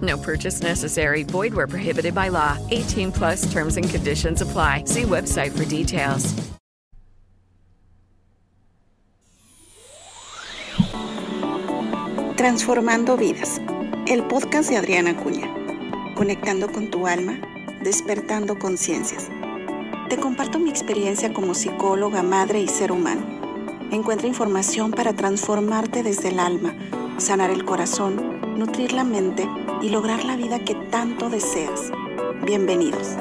No purchase necessary. Void where prohibited by law. 18 plus terms and conditions apply. See website for details. Transformando vidas. El podcast de Adriana Cuña. Conectando con tu alma, despertando conciencias. Te comparto mi experiencia como psicóloga, madre y ser humano. Encuentra información para transformarte desde el alma, sanar el corazón, nutrir la mente y lograr la vida que tanto deseas. Bienvenidos.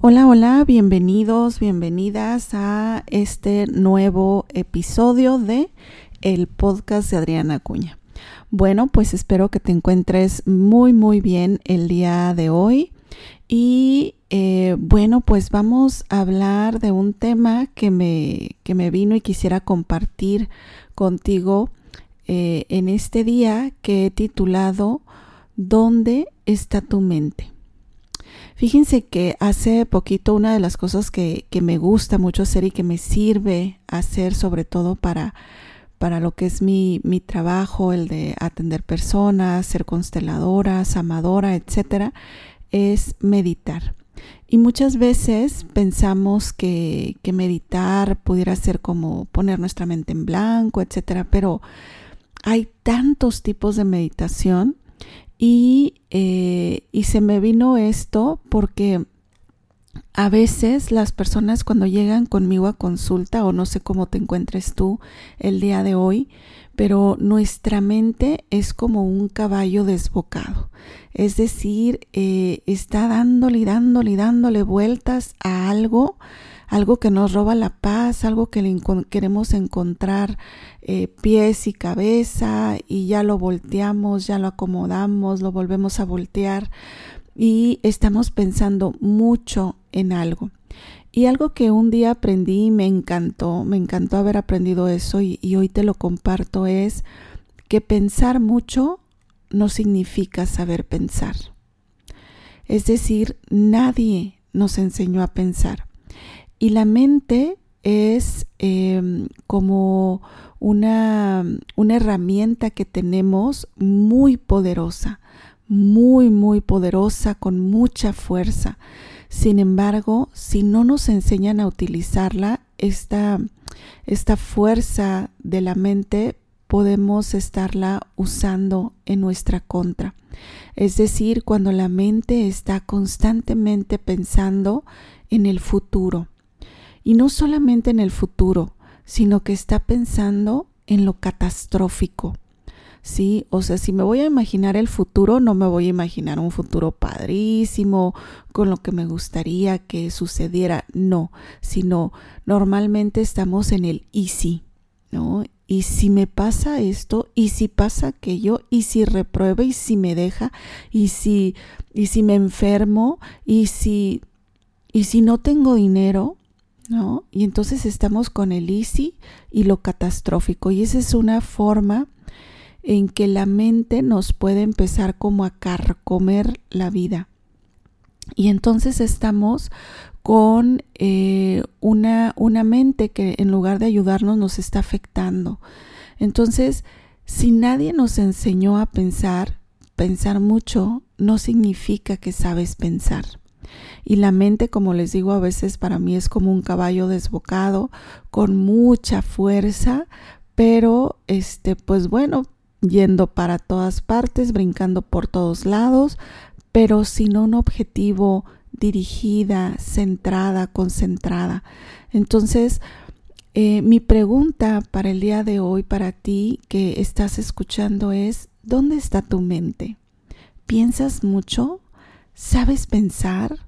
Hola, hola, bienvenidos, bienvenidas a este nuevo episodio de el podcast de Adriana Acuña. Bueno, pues espero que te encuentres muy, muy bien el día de hoy. Y eh, bueno, pues vamos a hablar de un tema que me, que me vino y quisiera compartir contigo eh, en este día que he titulado ¿Dónde está tu mente? Fíjense que hace poquito una de las cosas que, me gusta mucho hacer y que me sirve hacer sobre todo para, para lo que es mi, mi trabajo, el de atender personas, ser consteladora, amadora, etcétera, es meditar. Y muchas veces pensamos que, meditar pudiera ser como poner nuestra mente en blanco, etcétera, pero hay tantos tipos de meditación y, eh, y se me vino esto porque a veces las personas cuando llegan conmigo a consulta, o no sé cómo te encuentres tú el día de hoy, pero nuestra mente es como un caballo desbocado. Es decir, eh, está dándole y dándole y dándole vueltas a algo, algo que nos roba la paz, algo que le queremos encontrar eh, pies y cabeza y ya lo volteamos, ya lo acomodamos, lo volvemos a voltear y estamos pensando mucho en algo. Y algo que un día aprendí y me encantó, me encantó haber aprendido eso y, hoy te lo comparto es que pensar mucho no significa saber pensar. Es decir, nadie nos enseñó a pensar. Y la mente es em, como una, una herramienta que tenemos muy poderosa, muy, muy poderosa, con mucha fuerza. Sin embargo, si no nos enseñan a utilizarla, esta, esta fuerza de la mente podemos estarla usando en nuestra contra. Es decir, cuando la mente está constantemente pensando en el futuro. Y no solamente en el futuro, sino que está pensando en lo catastrófico, ¿sí? O sea, si me voy a imaginar el futuro, no me voy a imaginar un futuro padrísimo, con lo que me gustaría que sucediera, no, sino normalmente estamos en el y si, ¿no? Y si me pasa esto, y si pasa aquello, y si reprueba, y si me deja, y si, y si me enfermo, y si, y si no tengo dinero, ¿no? Y entonces estamos con el easy y lo catastrófico. Y esa es una forma en que la mente nos puede empezar como a carcomer la vida. Y entonces estamos con eh, una, una mente que en lugar de ayudarnos nos está afectando. Entonces, si nadie nos enseñó a pensar, pensar mucho no significa que sabes pensar. Y la mente, como les digo, a veces para mí es como un caballo desbocado con mucha fuerza, pero este pues bueno, yendo para todas partes, brincando por todos lados, pero sin un objetivo dirigida, centrada, concentrada. Entonces, eh, mi pregunta para el día de hoy, para ti que estás escuchando, es, ¿dónde está tu mente? ¿Piensas mucho? ¿Sabes pensar?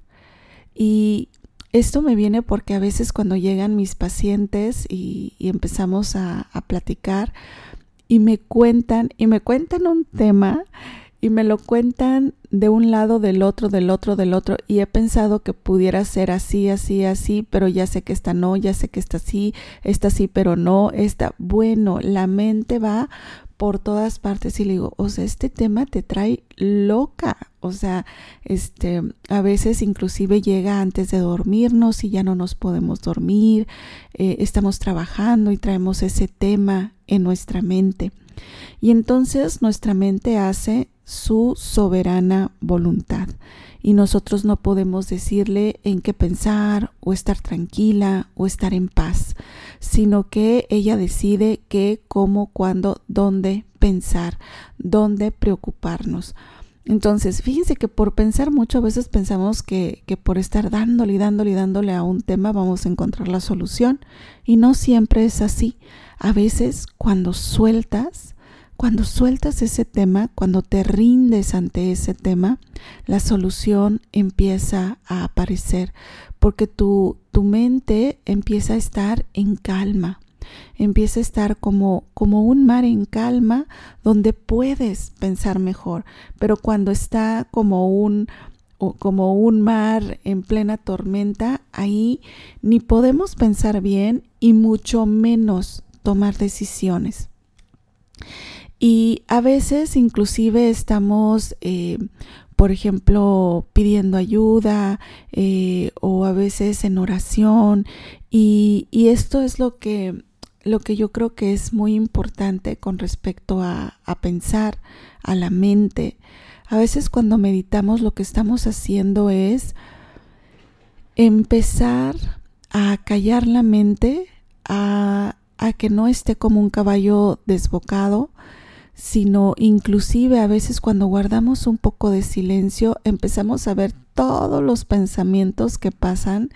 Y esto me viene porque a veces cuando llegan mis pacientes y, empezamos a, a platicar y me cuentan, y me cuentan un tema y me lo cuentan de un lado, del otro, del otro, del otro, y he pensado que pudiera ser así, así, así, pero ya sé que esta no, ya sé que esta sí, esta sí, pero no, esta, bueno, la mente va por todas partes y le digo, o sea, este tema te trae loca, o sea, este, a veces inclusive llega antes de dormirnos y ya no nos podemos dormir, eh, estamos trabajando y traemos ese tema en nuestra mente. Y entonces nuestra mente hace su soberana voluntad y nosotros no podemos decirle en qué pensar o estar tranquila o estar en paz, sino que ella decide qué, cómo, cuándo, dónde pensar, dónde preocuparnos. Entonces, fíjense que por pensar mucho, a veces pensamos que, que, por estar dándole y dándole y dándole a un tema vamos a encontrar la solución. Y no siempre es así. A veces cuando sueltas, cuando sueltas ese tema, cuando te rindes ante ese tema, la solución empieza a aparecer porque tu, tu mente empieza a estar en calma, empieza a estar como, como un mar en calma donde puedes pensar mejor, pero cuando está como un como un mar en plena tormenta, ahí ni podemos pensar bien y mucho menos tomar decisiones. Y a veces inclusive estamos, eh, por ejemplo, pidiendo ayuda eh, o a veces en oración. Y, esto es lo que, lo que yo creo que es muy importante con respecto a, a pensar, a la mente. A veces cuando meditamos lo que estamos haciendo es empezar a callar la mente, a, a que no esté como un caballo desbocado, sino inclusive a veces cuando guardamos un poco de silencio empezamos a ver todos los pensamientos que pasan,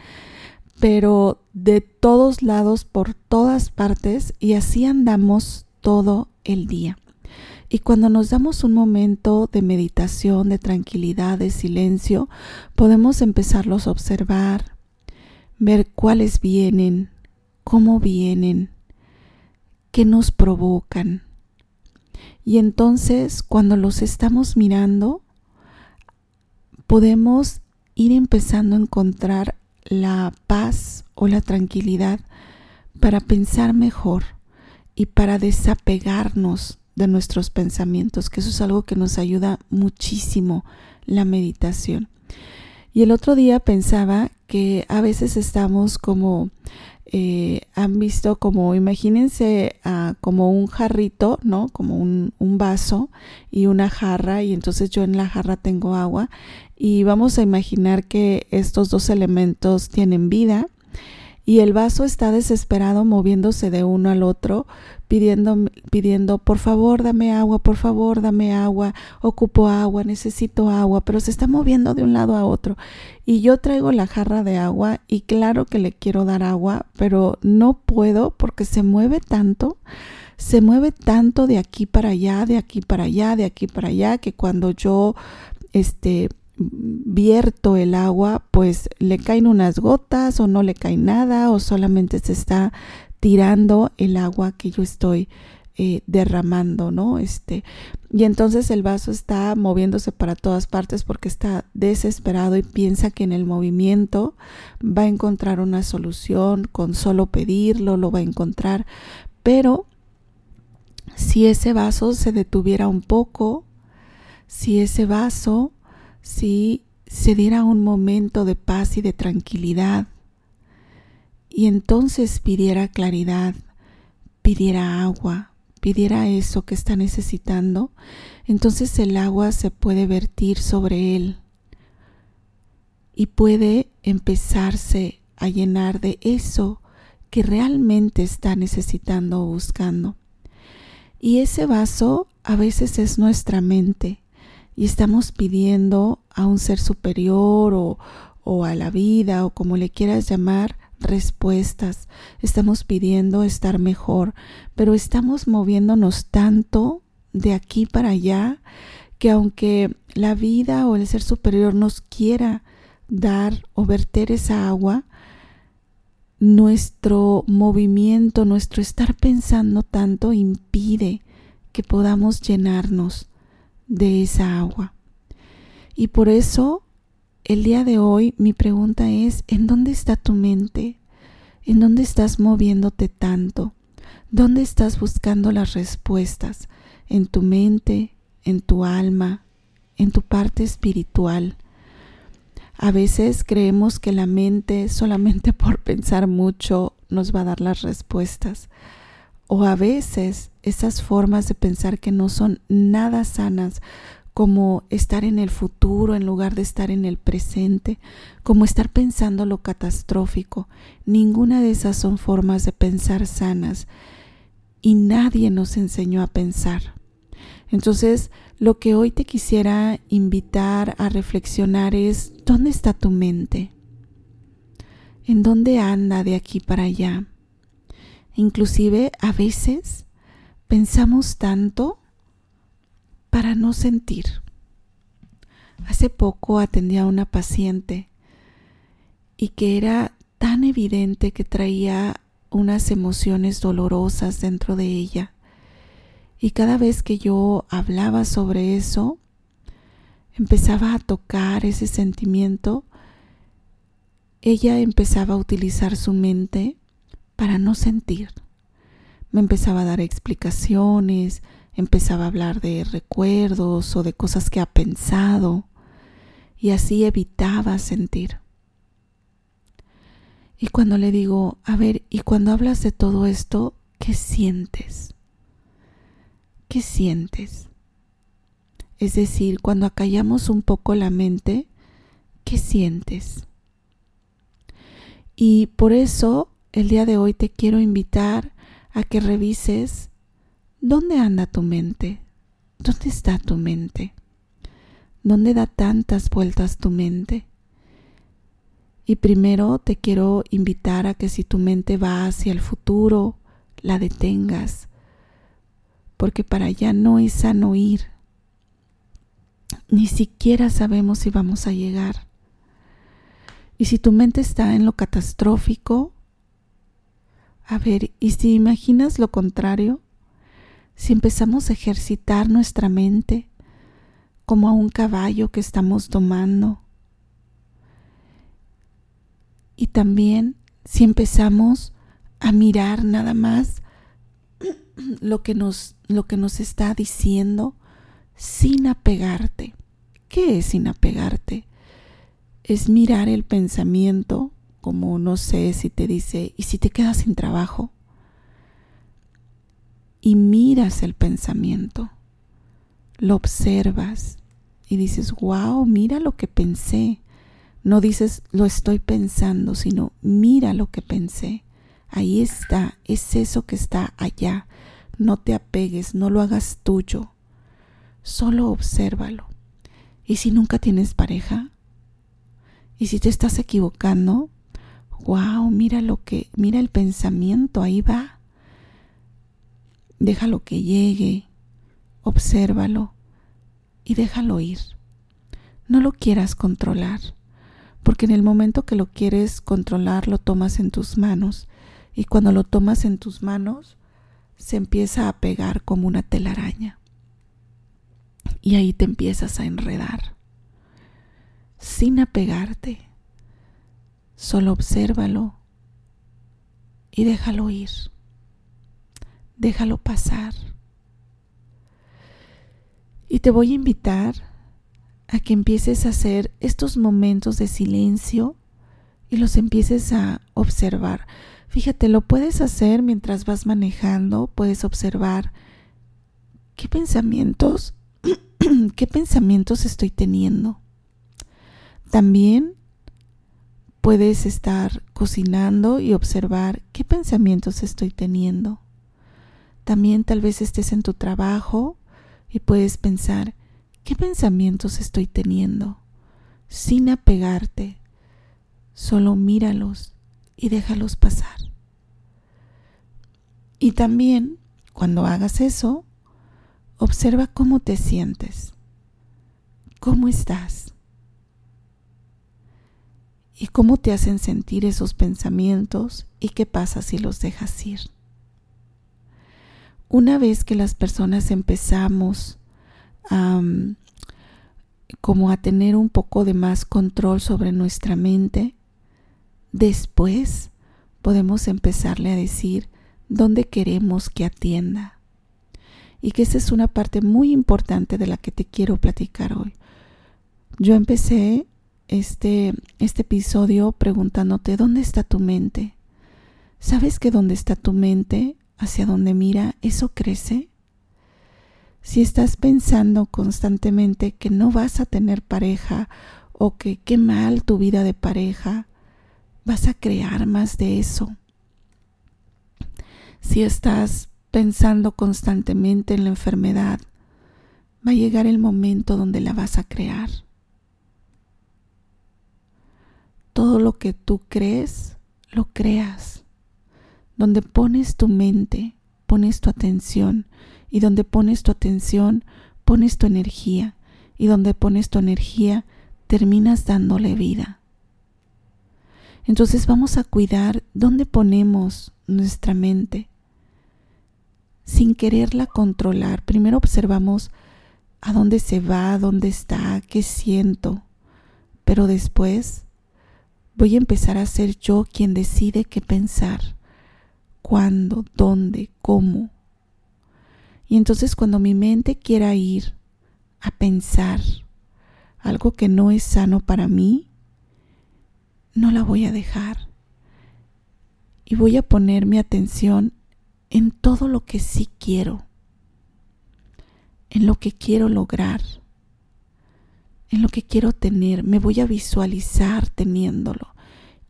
pero de todos lados, por todas partes, y así andamos todo el día. Y cuando nos damos un momento de meditación, de tranquilidad, de silencio, podemos empezarlos a observar, ver cuáles vienen, cómo vienen, qué nos provocan y entonces cuando los estamos mirando, podemos ir empezando a encontrar la paz o la tranquilidad para pensar mejor y para desapegarnos de nuestros pensamientos, que eso es algo que nos ayuda muchísimo la meditación. Y el otro día pensaba que a veces estamos como eh, han visto como, imagínense ah, como un jarrito, ¿no? Como un, un, vaso y una jarra y entonces yo en la jarra tengo agua y vamos a imaginar que estos dos elementos tienen vida y el vaso está desesperado moviéndose de uno al otro, pidiendo, pidiendo, por favor, dame agua, por favor, dame agua, ocupo agua, necesito agua, pero se está moviendo de un lado a otro. Y yo traigo la jarra de agua y claro que le quiero dar agua, pero no puedo porque se mueve tanto se mueve tanto de aquí para allá, de aquí para allá, de aquí para allá, que cuando yo este vierto el agua, pues le caen unas gotas o no le cae nada o solamente se está tirando el agua que yo estoy eh, derramando, ¿no? Este, y entonces el vaso está moviéndose para todas partes porque está desesperado y piensa que en el movimiento va a encontrar una solución, con solo pedirlo lo va a encontrar, pero si ese vaso se detuviera un poco, si ese vaso si se diera un momento de paz y de tranquilidad y entonces pidiera claridad, pidiera agua, pidiera eso que está necesitando, entonces el agua se puede vertir sobre él y puede empezarse a llenar de eso que realmente está necesitando o buscando. Y ese vaso a veces es nuestra mente y estamos pidiendo a un ser superior o, o a la vida o como le quieras llamar, respuestas. Estamos pidiendo estar mejor, pero estamos moviéndonos tanto de aquí para allá que aunque la vida o el ser superior nos quiera dar o verter esa agua, nuestro movimiento, nuestro estar pensando tanto impide que podamos llenarnos de esa agua. Y por eso el día de hoy mi pregunta es, ¿en dónde está tu mente? ¿En dónde estás moviéndote tanto? ¿Dónde estás buscando las respuestas? ¿En tu mente? ¿En tu alma? ¿En tu parte espiritual? A veces creemos que la mente solamente por pensar mucho nos va a dar las respuestas. O a veces esas formas de pensar que no son nada sanas, como estar en el futuro en lugar de estar en el presente, como estar pensando lo catastrófico. Ninguna de esas son formas de pensar sanas y nadie nos enseñó a pensar. Entonces, lo que hoy te quisiera invitar a reflexionar es, ¿dónde está tu mente? ¿En dónde anda de aquí para allá? Inclusive a veces pensamos tanto para no sentir. Hace poco atendí a una paciente y que era tan evidente que traía unas emociones dolorosas dentro de ella y cada vez que yo hablaba sobre eso, empezaba a tocar ese sentimiento, ella empezaba a utilizar su mente para no sentir. Me empezaba a dar explicaciones, empezaba a hablar de recuerdos o de cosas que ha pensado y así evitaba sentir. Y cuando le digo, a ver, y cuando hablas de todo esto, ¿qué sientes? ¿qué sientes? Es decir, cuando acallamos un poco la mente, ¿qué sientes? Y por eso el día de hoy te quiero invitar a que revises dónde anda tu mente, dónde está tu mente, dónde da tantas vueltas tu mente. Y primero te quiero invitar a que si tu mente va hacia el futuro, la detengas porque para allá no es sano ir. Ni siquiera sabemos si vamos a llegar. Y si tu mente está en lo catastrófico, a ver, ¿y si imaginas lo contrario? Si empezamos a ejercitar nuestra mente como a un caballo que estamos domando. Y también si empezamos a mirar nada más lo que nos, lo que nos está diciendo sin apegarte. ¿Qué es sin apegarte? Es mirar el pensamiento como no sé si te dice, ¿y si te quedas sin trabajo? Y miras el pensamiento, lo observas y dices, wow, mira lo que pensé. No dices, lo estoy pensando, sino mira lo que pensé. Ahí está, es eso que está allá. No te apegues, no lo hagas tuyo. Solo obsérvalo. ¿Y si nunca tienes pareja? ¿Y si te estás equivocando? Wow, mira lo que, mira el pensamiento, ahí va. Déjalo que llegue, obsérvalo y déjalo ir. No lo quieras controlar, porque en el momento que lo quieres controlar lo tomas en tus manos y cuando lo tomas en tus manos se empieza a pegar como una telaraña. Y ahí te empiezas a enredar. Sin apegarte. Solo obsérvalo y déjalo ir. Déjalo pasar. Y te voy a invitar a que empieces a hacer estos momentos de silencio y los empieces a observar. Fíjate, lo puedes hacer mientras vas manejando, puedes observar qué pensamientos, qué pensamientos estoy teniendo. También puedes estar cocinando y observar qué pensamientos estoy teniendo. También tal vez estés en tu trabajo y puedes pensar, ¿Qué pensamientos estoy teniendo? Sin apegarte, solo míralos y déjalos pasar. Y también, cuando hagas eso, observa cómo te sientes, cómo estás y cómo te hacen sentir esos pensamientos y qué pasa si los dejas ir. Una vez que las personas empezamos a, como a tener un poco de más control sobre nuestra mente, después podemos empezarle a decir dónde queremos que atienda. Y que esa es una parte muy importante de la que te quiero platicar hoy. Yo empecé este, este episodio preguntándote, ¿dónde está tu mente? ¿Sabes que dónde está tu mente, hacia donde mira, eso crece? Si estás pensando constantemente que no vas a tener pareja o que qué mal tu vida de pareja, vas a crear más de eso. Si estás pensando constantemente en la enfermedad, va a llegar el momento donde la vas a crear. Todo lo que tú crees, lo creas. Donde pones tu mente, pones tu atención. Y donde pones tu atención, pones tu energía. Y donde pones tu energía, terminas dándole vida. Entonces vamos a cuidar dónde ponemos nuestra mente sin quererla controlar. Primero observamos a dónde se va, dónde está, qué siento. Pero después Voy a empezar a ser yo quien decide qué pensar, cuándo, dónde, cómo. Y entonces cuando mi mente quiera ir a pensar algo que no es sano para mí, no la voy a dejar. Y voy a poner mi atención en todo lo que sí quiero, en lo que quiero lograr en lo que quiero tener, me voy a visualizar teniéndolo.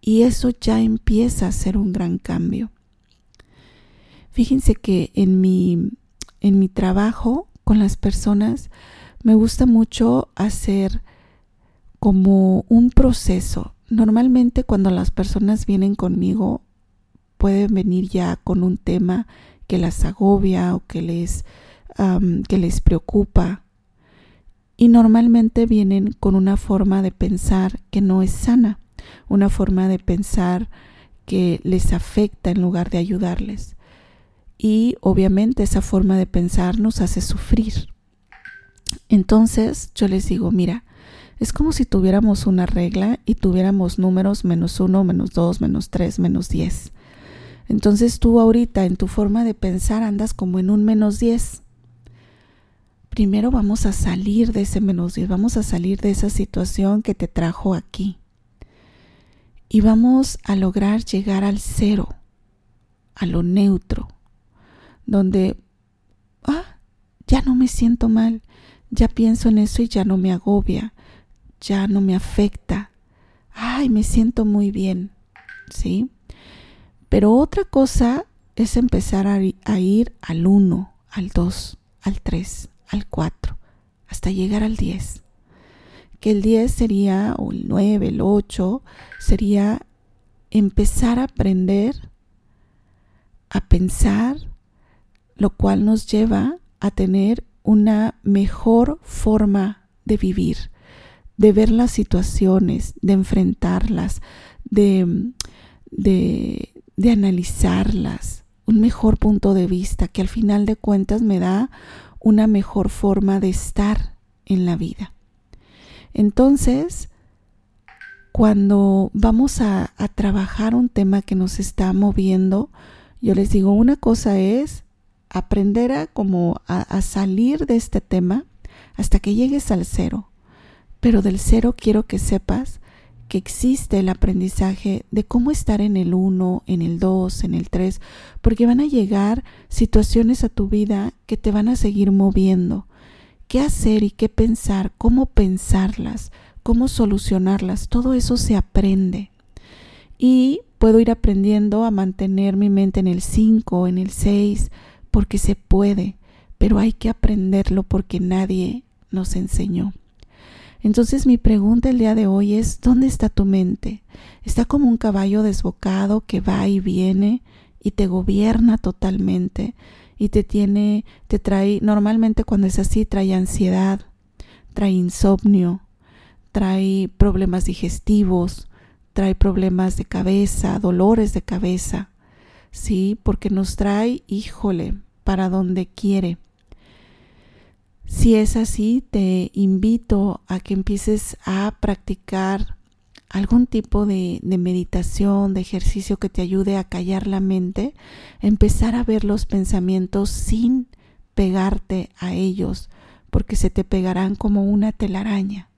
Y eso ya empieza a ser un gran cambio. Fíjense que en mi, en mi trabajo con las personas me gusta mucho hacer como un proceso. Normalmente cuando las personas vienen conmigo pueden venir ya con un tema que las agobia o que les, que les preocupa y normalmente vienen con una forma de pensar que no es sana, una forma de pensar que les afecta en lugar de ayudarles. Y obviamente esa forma de pensar nos hace sufrir. Entonces yo les digo, mira, es como si tuviéramos una regla y tuviéramos números menos uno, menos dos, menos tres, menos diez. Entonces tú ahorita en tu forma de pensar andas como en un menos diez primero vamos a salir de ese menos 10, vamos a salir de esa situación que te trajo aquí. Y vamos a lograr llegar al cero, a lo neutro, donde, ah, ya no me siento mal, ya pienso en eso y ya no me agobia, ya no me afecta. Ay, me siento muy bien, ¿sí? Pero otra cosa es empezar a, a ir al 1, al 2, al 3, al 4, hasta llegar al 10. Que el 10 sería, o el 9, el 8, sería empezar a aprender a pensar, lo cual nos lleva a tener una mejor forma de vivir, de ver las situaciones, de enfrentarlas, de, de, de analizarlas, un mejor punto de vista que al final de cuentas me da una mejor forma de estar en la vida. Entonces, cuando vamos a, trabajar un tema que nos está moviendo, yo les digo, una cosa es aprender a como a salir de este tema hasta que llegues al cero. Pero del cero quiero que sepas que existe el aprendizaje de cómo estar en el 1, en el 2, en el 3, porque van a llegar situaciones a tu vida que te van a seguir moviendo. ¿Qué hacer y qué pensar? ¿Cómo pensarlas? ¿Cómo solucionarlas? Todo eso se aprende. Y puedo ir aprendiendo a mantener mi mente en el 5, en el 6, porque se puede, pero hay que aprenderlo porque nadie nos enseñó. Entonces mi pregunta el día de hoy es, ¿dónde está tu mente? Está como un caballo desbocado que va y viene y te gobierna totalmente y te tiene, te trae, normalmente cuando es así, trae ansiedad, trae insomnio, trae problemas digestivos, trae problemas de cabeza, dolores de cabeza, ¿sí? Porque nos trae, híjole, para donde quiere. Si es así, te invito a que empieces a practicar algún tipo de, meditación, de ejercicio que te ayude a callar la mente, empezar a ver los pensamientos sin pegarte a ellos, porque se te pegarán como una telaraña.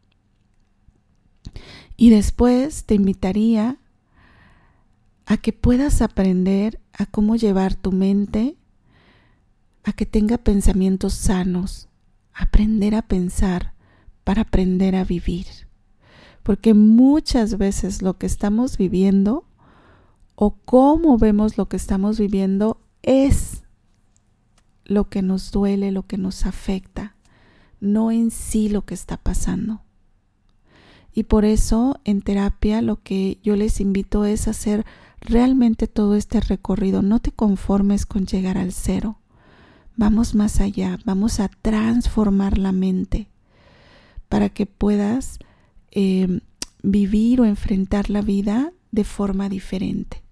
Y después te invitaría a que puedas aprender a cómo llevar tu mente a que tenga pensamientos sanos, aprender a pensar para aprender a vivir. Porque muchas veces lo que estamos viviendo o cómo vemos lo que estamos viviendo es lo que nos duele, lo que nos afecta, no en sí lo que está pasando. Y por eso en terapia lo que yo les invito es hacer realmente todo este recorrido. No te conformes con llegar al cero. Vamos más allá, vamos a transformar la mente para que puedas eh, vivir o enfrentar la vida de forma diferente.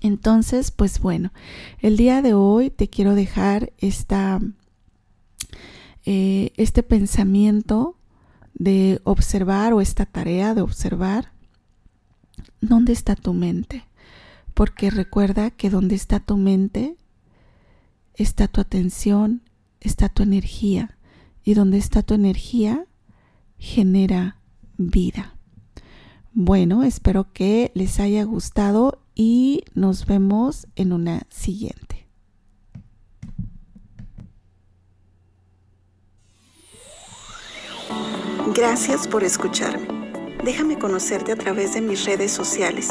Entonces, pues bueno, el día de hoy te quiero dejar esta, eh, este pensamiento de observar o esta tarea de observar dónde está tu mente. Porque recuerda que donde está tu mente está tu atención, está tu energía. Y donde está tu energía genera vida. Bueno, espero que les haya gustado y nos vemos en una siguiente. Gracias por escucharme. Déjame conocerte a través de mis redes sociales.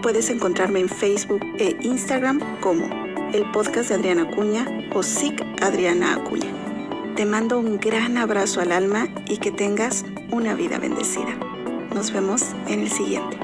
Puedes encontrarme en Facebook e Instagram como el podcast de Adriana Acuña o SIC Adriana Acuña. Te mando un gran abrazo al alma y que tengas una vida bendecida. Nos vemos en el siguiente.